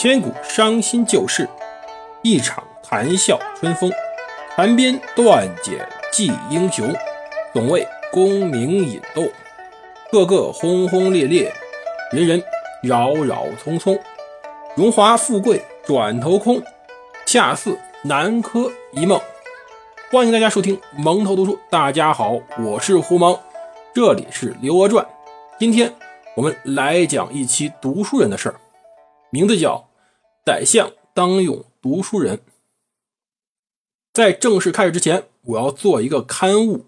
千古伤心旧事，一场谈笑春风。谈边断简记英雄，总为功名引逗。个个轰轰烈烈，人人扰扰匆匆。荣华富贵转头空，恰似南柯一梦。欢迎大家收听蒙头读书。大家好，我是胡蒙，这里是《刘娥传》。今天我们来讲一期读书人的事儿，名字叫“宰相当用读书人”。在正式开始之前，我要做一个刊物。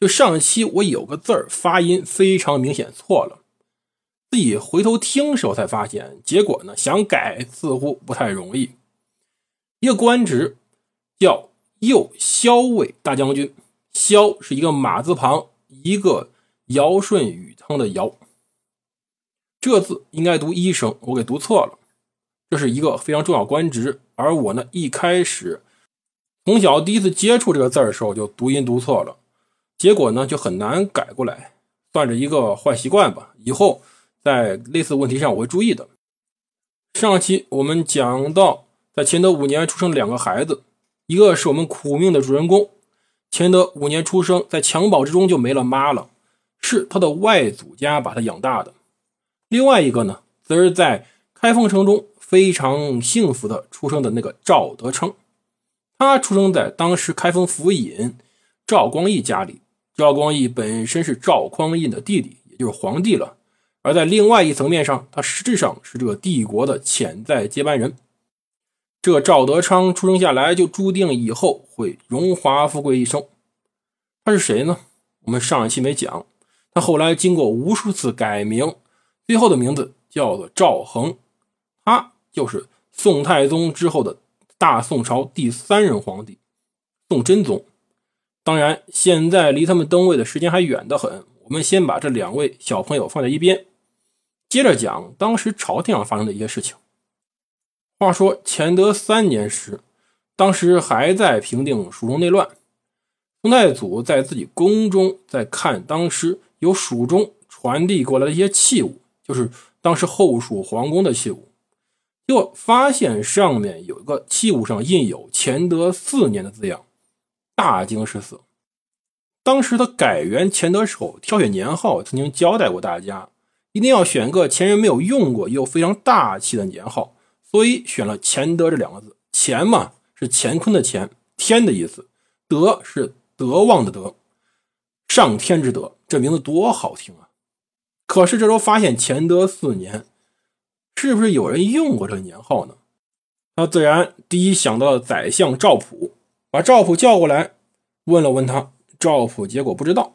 就上期我有个字儿发音非常明显错了，自己回头听时候才发现，结果呢想改似乎不太容易。一个官职叫右骁卫大将军，骁是一个马字旁，一个尧舜禹汤的尧。这字应该读一声，我给读错了。这是一个非常重要官职，而我呢一开始从小第一次接触这个字的时候就读音读错了。结果呢，就很难改过来，算是一个坏习惯吧。以后在类似问题上我会注意的。上期我们讲到，在乾德五年出生两个孩子，一个是我们苦命的主人公，乾德五年出生，在襁褓之中就没了妈了，是他的外祖家把他养大的。另外一个呢，则是在开封城中非常幸福的出生的那个赵德昌，他出生在当时开封府尹赵光义家里。赵光义本身是赵匡胤的弟弟，也就是皇帝了。而在另外一层面上，他实质上是这个帝国的潜在接班人。这赵德昌出生下来就注定以后会荣华富贵一生。他是谁呢？我们上一期没讲。他后来经过无数次改名，最后的名字叫做赵恒。就是宋太宗之后的大宋朝第三任皇帝，宋真宗。当然，现在离他们登位的时间还远得很。我们先把这两位小朋友放在一边，接着讲当时朝廷上发生的一些事情。话说乾德三年时，当时还在平定蜀中内乱，宋太祖在自己宫中在看当时由蜀中传递过来的一些器物，就是当时后蜀皇宫的器物，结果发现上面有一个器物上印有乾德四年的字样。大惊失色。当时他改元乾德时候，挑选年号曾经交代过大家，一定要选个前人没有用过又非常大气的年号，所以选了乾德这两个字。乾嘛是乾坤的乾，天的意思；德是德望的德，上天之德。这名字多好听啊！可是这时候发现乾德四年，是不是有人用过这个年号呢？他自然第一想到了宰相赵普。把赵普叫过来，问了问他，赵普结果不知道。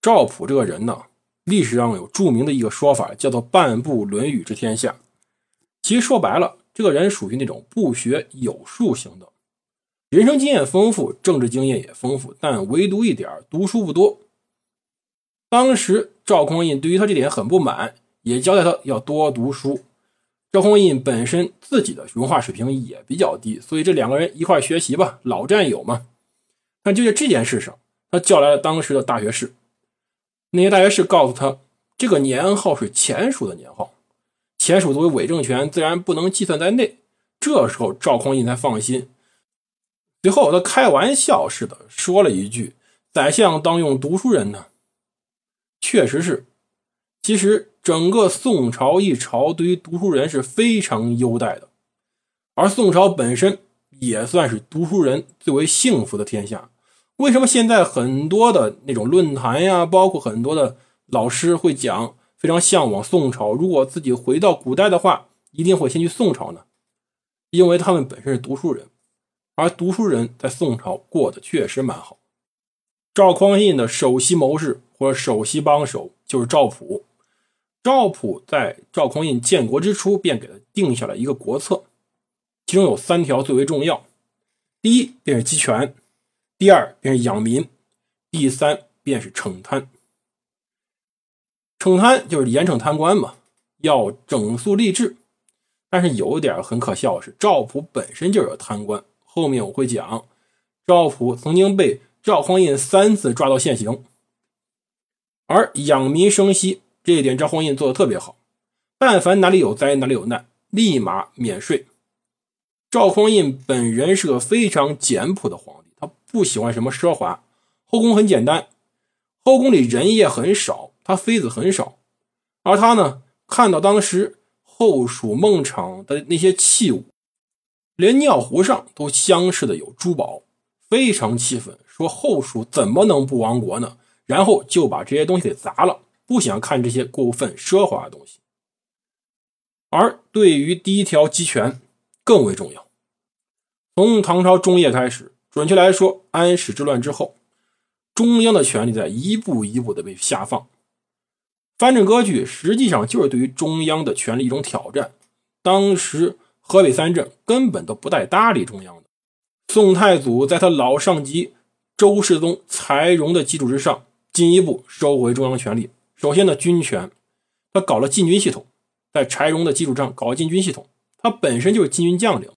赵普这个人呢，历史上有著名的一个说法，叫做“半部《论语》之天下”。其实说白了，这个人属于那种不学有术型的，人生经验丰富，政治经验也丰富，但唯独一点读书不多。当时赵匡胤对于他这点很不满，也交代他要多读书。赵匡胤本身自己的文化水平也比较低，所以这两个人一块学习吧，老战友嘛。但就在这件事上，他叫来了当时的大学士，那些大学士告诉他，这个年号是前蜀的年号，前蜀作为伪政权，自然不能计算在内。这时候赵匡胤才放心。最后他开玩笑似的说了一句：“宰相当用读书人呢。”确实是，其实。整个宋朝一朝对于读书人是非常优待的，而宋朝本身也算是读书人最为幸福的天下。为什么现在很多的那种论坛呀，包括很多的老师会讲非常向往宋朝？如果自己回到古代的话，一定会先去宋朝呢？因为他们本身是读书人，而读书人在宋朝过得确实蛮好。赵匡胤的首席谋士或者首席帮手就是赵普。赵普在赵匡胤建国之初便给他定下了一个国策，其中有三条最为重要：第一便是集权，第二便是养民，第三便是惩贪。惩贪就是严惩贪官嘛，要整肃吏治。但是有点很可笑的是，赵普本身就是贪官。后面我会讲，赵普曾经被赵匡胤三次抓到现行。而养民生息。这一点赵匡胤做的特别好，但凡哪里有灾哪里有难，立马免税。赵匡胤本人是个非常简朴的皇帝，他不喜欢什么奢华，后宫很简单，后宫里人也很少，他妃子很少，而他呢，看到当时后蜀孟昶的那些器物，连尿壶上都镶饰的有珠宝，非常气愤，说后蜀怎么能不亡国呢？然后就把这些东西给砸了，不想看这些过分奢华的东西。而对于第一条集权更为重要。从唐朝中叶开始，准确来说，安史之乱之后，中央的权力在一步一步的被下放。藩镇割据实际上就是对于中央的权力一种挑战。当时河北三镇根本都不带搭理中央的。宋太祖在他老上级周世宗柴荣的基础之上，进一步收回中央权力。首先呢，军权，他搞了禁军系统。在柴荣的基础上搞禁军系统，他本身就是禁军将领，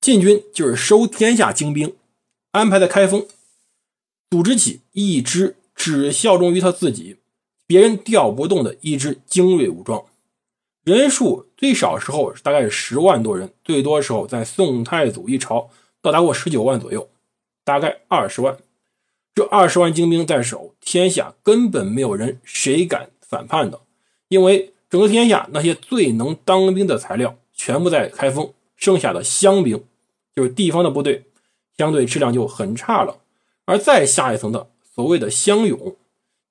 禁军就是收天下精兵，安排在开封，组织起一支只效忠于他自己、别人调不动的一支精锐武装，人数最少时候大概是十万多人，最多时候在宋太祖一朝到达过十九万左右，大概二十万。这二十万精兵在手，天下根本没有人谁敢反叛的，因为。整个天下那些最能当兵的材料全部在开封，剩下的乡兵就是地方的部队，相对质量就很差了。而再下一层的所谓的乡勇，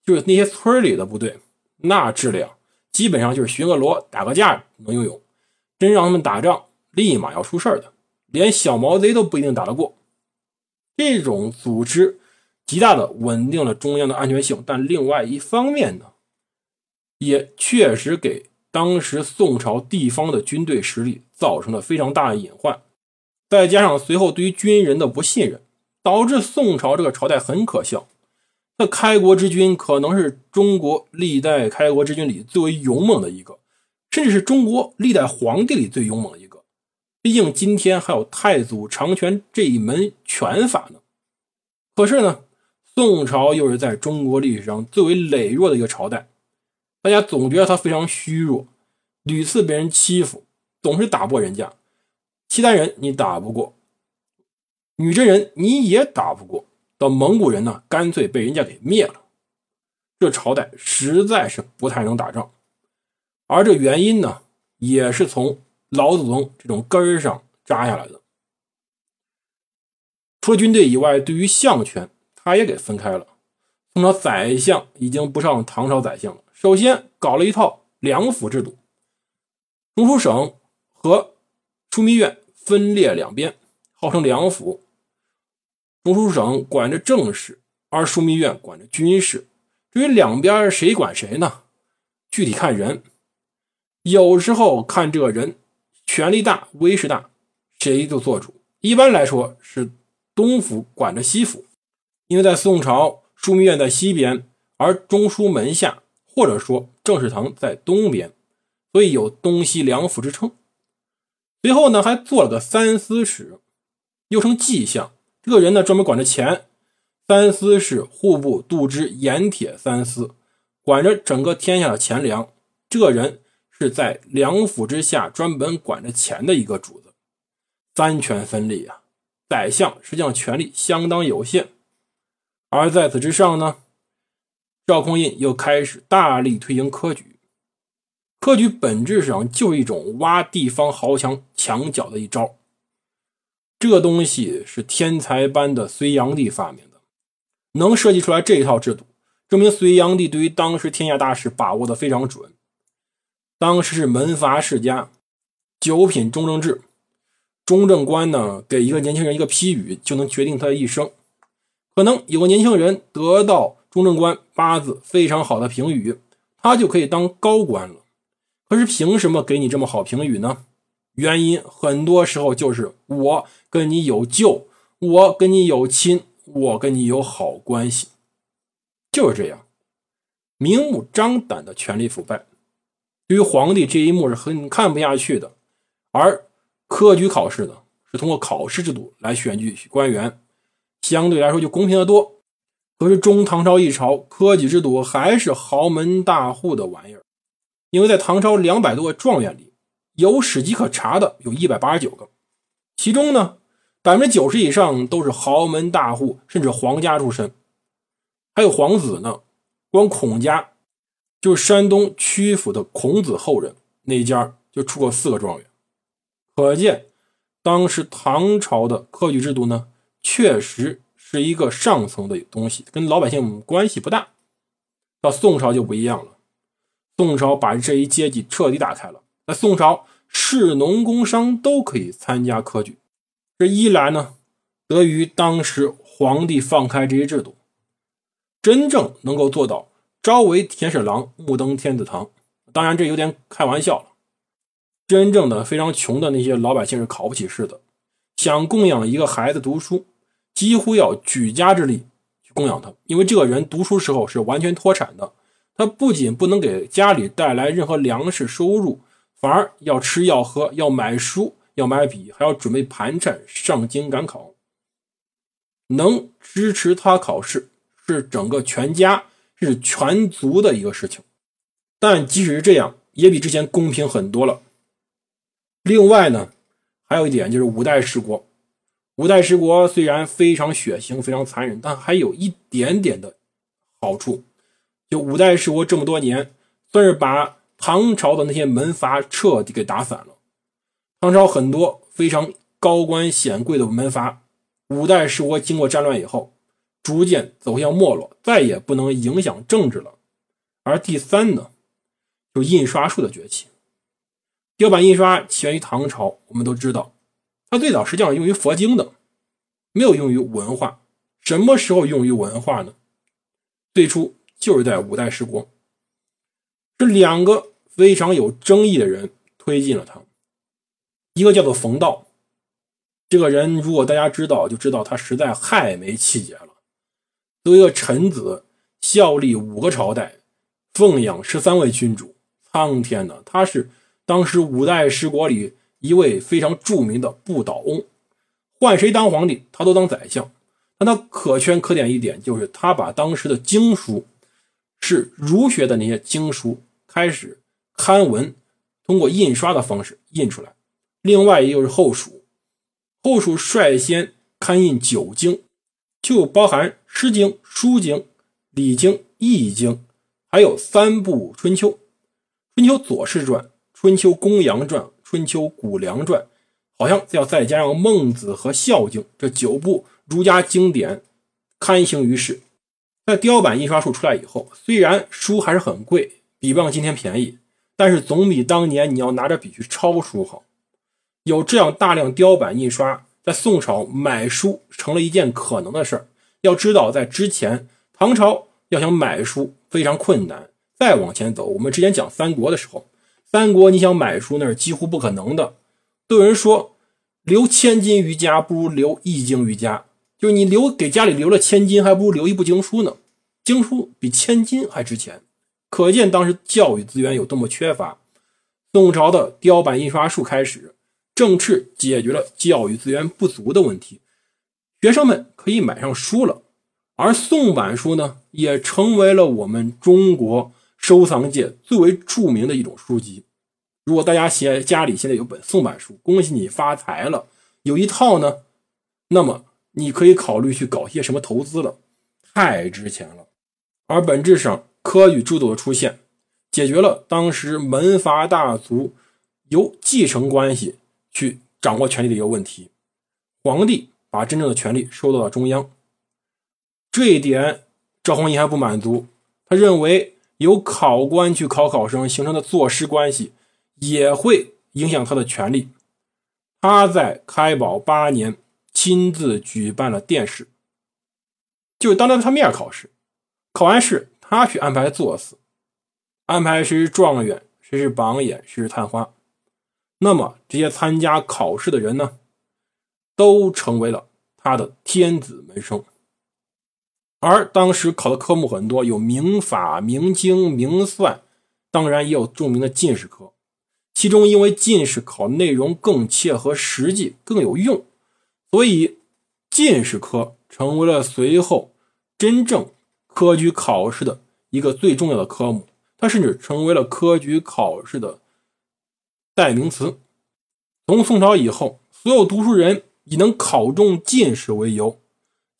就是那些村里的部队，那质量基本上就是巡个逻、打个架能游泳，真让他们打仗，立马要出事的，连小毛贼都不一定打得过。这种组织极大的稳定了中央的安全性，但另外一方面呢？也确实给当时宋朝地方的军队实力造成了非常大的隐患，再加上随后对于军人的不信任，导致宋朝这个朝代很可笑。那开国之君可能是中国历代开国之君里最为勇猛的一个，甚至是中国历代皇帝里最勇猛的一个。毕竟今天还有太祖长拳这一门拳法呢。可是呢，宋朝又是在中国历史上最为羸弱的一个朝代。大家总觉得他非常虚弱，屡次被人欺负，总是打不过人家。契丹人你打不过，女真人你也打不过，到蒙古人呢，干脆被人家给灭了。这朝代实在是不太能打仗，而这原因呢，也是从老祖宗这种根儿上扎下来的。除了军队以外，对于相权，他也给分开了。宋朝宰相已经不上唐朝宰相了。首先搞了一套两府制度，中书省和枢密院分列两边，号称两府。中书省管着政事，而枢密院管着军事。至于两边谁管谁呢？具体看人，有时候看这个人权力大、威势大，谁就做主。一般来说是东府管着西府，因为在宋朝，枢密院在西边，而中书门下。或者说政事堂在东边，所以有东西两府之称。随后呢，还做了个三司使，又称纪相。这个人呢，专门管着钱。三司是户部度支盐铁三司，管着整个天下的钱粮。这个人是在两府之下专门管着钱的一个主子。三权分立啊，宰相实际上权力相当有限。而在此之上呢？赵匡胤又开始大力推行科举，科举本质上就是一种挖地方豪强墙角的一招。这东西是天才般的隋炀帝发明的，能设计出来这一套制度，证明隋炀帝对于当时天下大事把握的非常准。当时是门阀世家，九品中正制，中正官呢给一个年轻人一个批语，就能决定他的一生。可能有个年轻人得到。中正官八字非常好的评语，他就可以当高官了。可是凭什么给你这么好评语呢？原因很多时候就是我跟你有旧，我跟你有亲，我跟你有好关系，就是这样，明目张胆的权力腐败。对于皇帝这一幕是很看不下去的。而科举考试呢，是通过考试制度来选举官员，相对来说就公平的多。可是中唐朝一朝，科举制度还是豪门大户的玩意儿，因为在唐朝两百多个状元里，有史籍可查的有一百八十九个，其中呢，百分之九十以上都是豪门大户，甚至皇家出身，还有皇子呢。光孔家，就是山东曲阜的孔子后人那家就出过四个状元，可见当时唐朝的科举制度呢，确实是一个上层的东西，跟老百姓关系不大。到宋朝就不一样了，宋朝把这一阶级彻底打开了。在宋朝，士农工商都可以参加科举，这一来呢，得益于当时皇帝放开这些制度。真正能够做到朝为田舍郎，暮登天子堂，当然这有点开玩笑了。真正的非常穷的那些老百姓是考不起试的，想供养一个孩子读书，几乎要举家之力去供养他，因为这个人读书时候是完全脱产的，他不仅不能给家里带来任何粮食收入，反而要吃要喝，要买书，要买笔，还要准备盘缠上京赶考，能支持他考试。是整个全家是全族的一个事情，但即使是这样，也比之前公平很多了。另外呢，还有一点就是五代十国，五代十国虽然非常血腥、非常残忍，但还有一点点的好处。就五代十国这么多年，算是把唐朝的那些门阀彻底给打散了。唐朝很多非常高官显贵的门阀，五代十国经过战乱以后。逐渐走向没落，再也不能影响政治了。而第三呢，就印刷术的崛起。雕版印刷起源于唐朝，我们都知道，它最早实际上用于佛经的，没有用于文化。什么时候用于文化呢？最初就是在五代十国，是两个非常有争议的人推进了它。一个叫做冯道，这个人如果大家知道，就知道他实在太没气节了。作为一个臣子，效力五个朝代，奉养十三位君主，苍天呐！他是当时五代十国里一位非常著名的不倒翁，换谁当皇帝，他都当宰相。但他可圈可点一点，就是他把当时的经书，是儒学的那些经书，开始刊文，通过印刷的方式印出来。另外，也就是后蜀，后蜀率先刊印九经。就包含《诗经》《书经》《礼经》《易经》，还有三部《春秋》：《春秋左氏传》《春秋公羊传》《春秋谷梁传》，好像要再加上《孟子》和《孝经》这九部儒家经典刊行于世。在雕版印刷术出来以后，虽然书还是很贵，比不上今天便宜，但是总比当年你要拿着笔去抄书好。有这样大量雕版印刷。在宋朝买书成了一件可能的事儿。要知道，在之前唐朝要想买书非常困难。再往前走，我们之前讲三国的时候，三国你想买书那是几乎不可能的。都有人说，留千金于家不如留一经于家，就是你留给家里留了千金，还不如留一部经书呢。经书比千金还值钱，可见当时教育资源有多么缺乏。宋朝的雕版印刷术开始。正式解决了教育资源不足的问题，学生们可以买上书了。而宋版书呢，也成为了我们中国收藏界最为著名的一种书籍。如果大家现家里现在有本宋版书，恭喜你发财了，有一套呢，那么你可以考虑去搞些什么投资了，太值钱了。而本质上，科举制度的出现，解决了当时门阀大族由继承关系。去掌握权力的一个问题，皇帝把真正的权力收到了中央。这一点，赵匡胤还不满足，他认为由考官去考考生形成的作师关系也会影响他的权力。他在开宝八年亲自举办了殿试，就是当着他面考试，考完试他去安排作死，安排谁是状元，谁是榜眼，谁是探花。那么这些参加考试的人呢，都成为了他的天子门生。而当时考的科目很多，有明法、明经、明算，当然也有著名的进士科。其中因为进士考内容更切合实际、更有用，所以进士科成为了随后真正科举考试的一个最重要的科目。它甚至成为了科举考试的。代名词。从宋朝以后，所有读书人以能考中进士为由，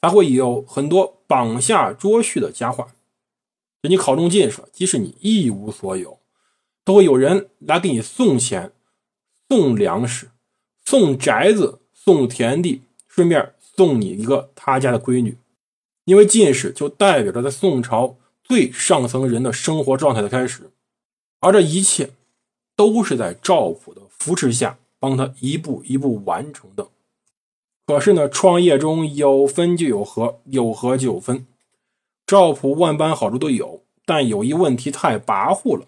才会有很多绑下捉婿的佳话。就你考中进士，即使你一无所有，都会有人来给你送钱、送粮食、送宅子、送田地，顺便送你一个他家的闺女。因为进士就代表着在宋朝最上层人的生活状态的开始，而这一切都是在赵普的扶持下帮他一步一步完成的。可是呢，创业中有分就有合，有合就有分。赵普万般好处都有，但有一问题太跋扈了，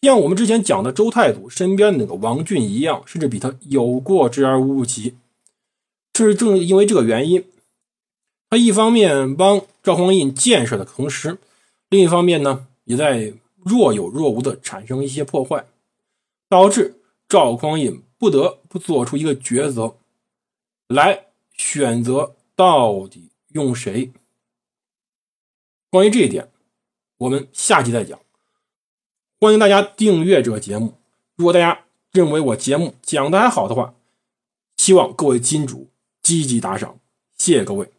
像我们之前讲的周太祖身边的那个王俊一样，甚至比他有过之而无不及。这是正因为这个原因。他一方面帮赵匡胤建设的同时，另一方面呢，也在若有若无的产生一些破坏，导致赵匡胤不得不做出一个抉择，来选择到底用谁。关于这一点，我们下期再讲。欢迎大家订阅这个节目。如果大家认为我节目讲的还好的话，希望各位金主积极打赏，谢谢各位。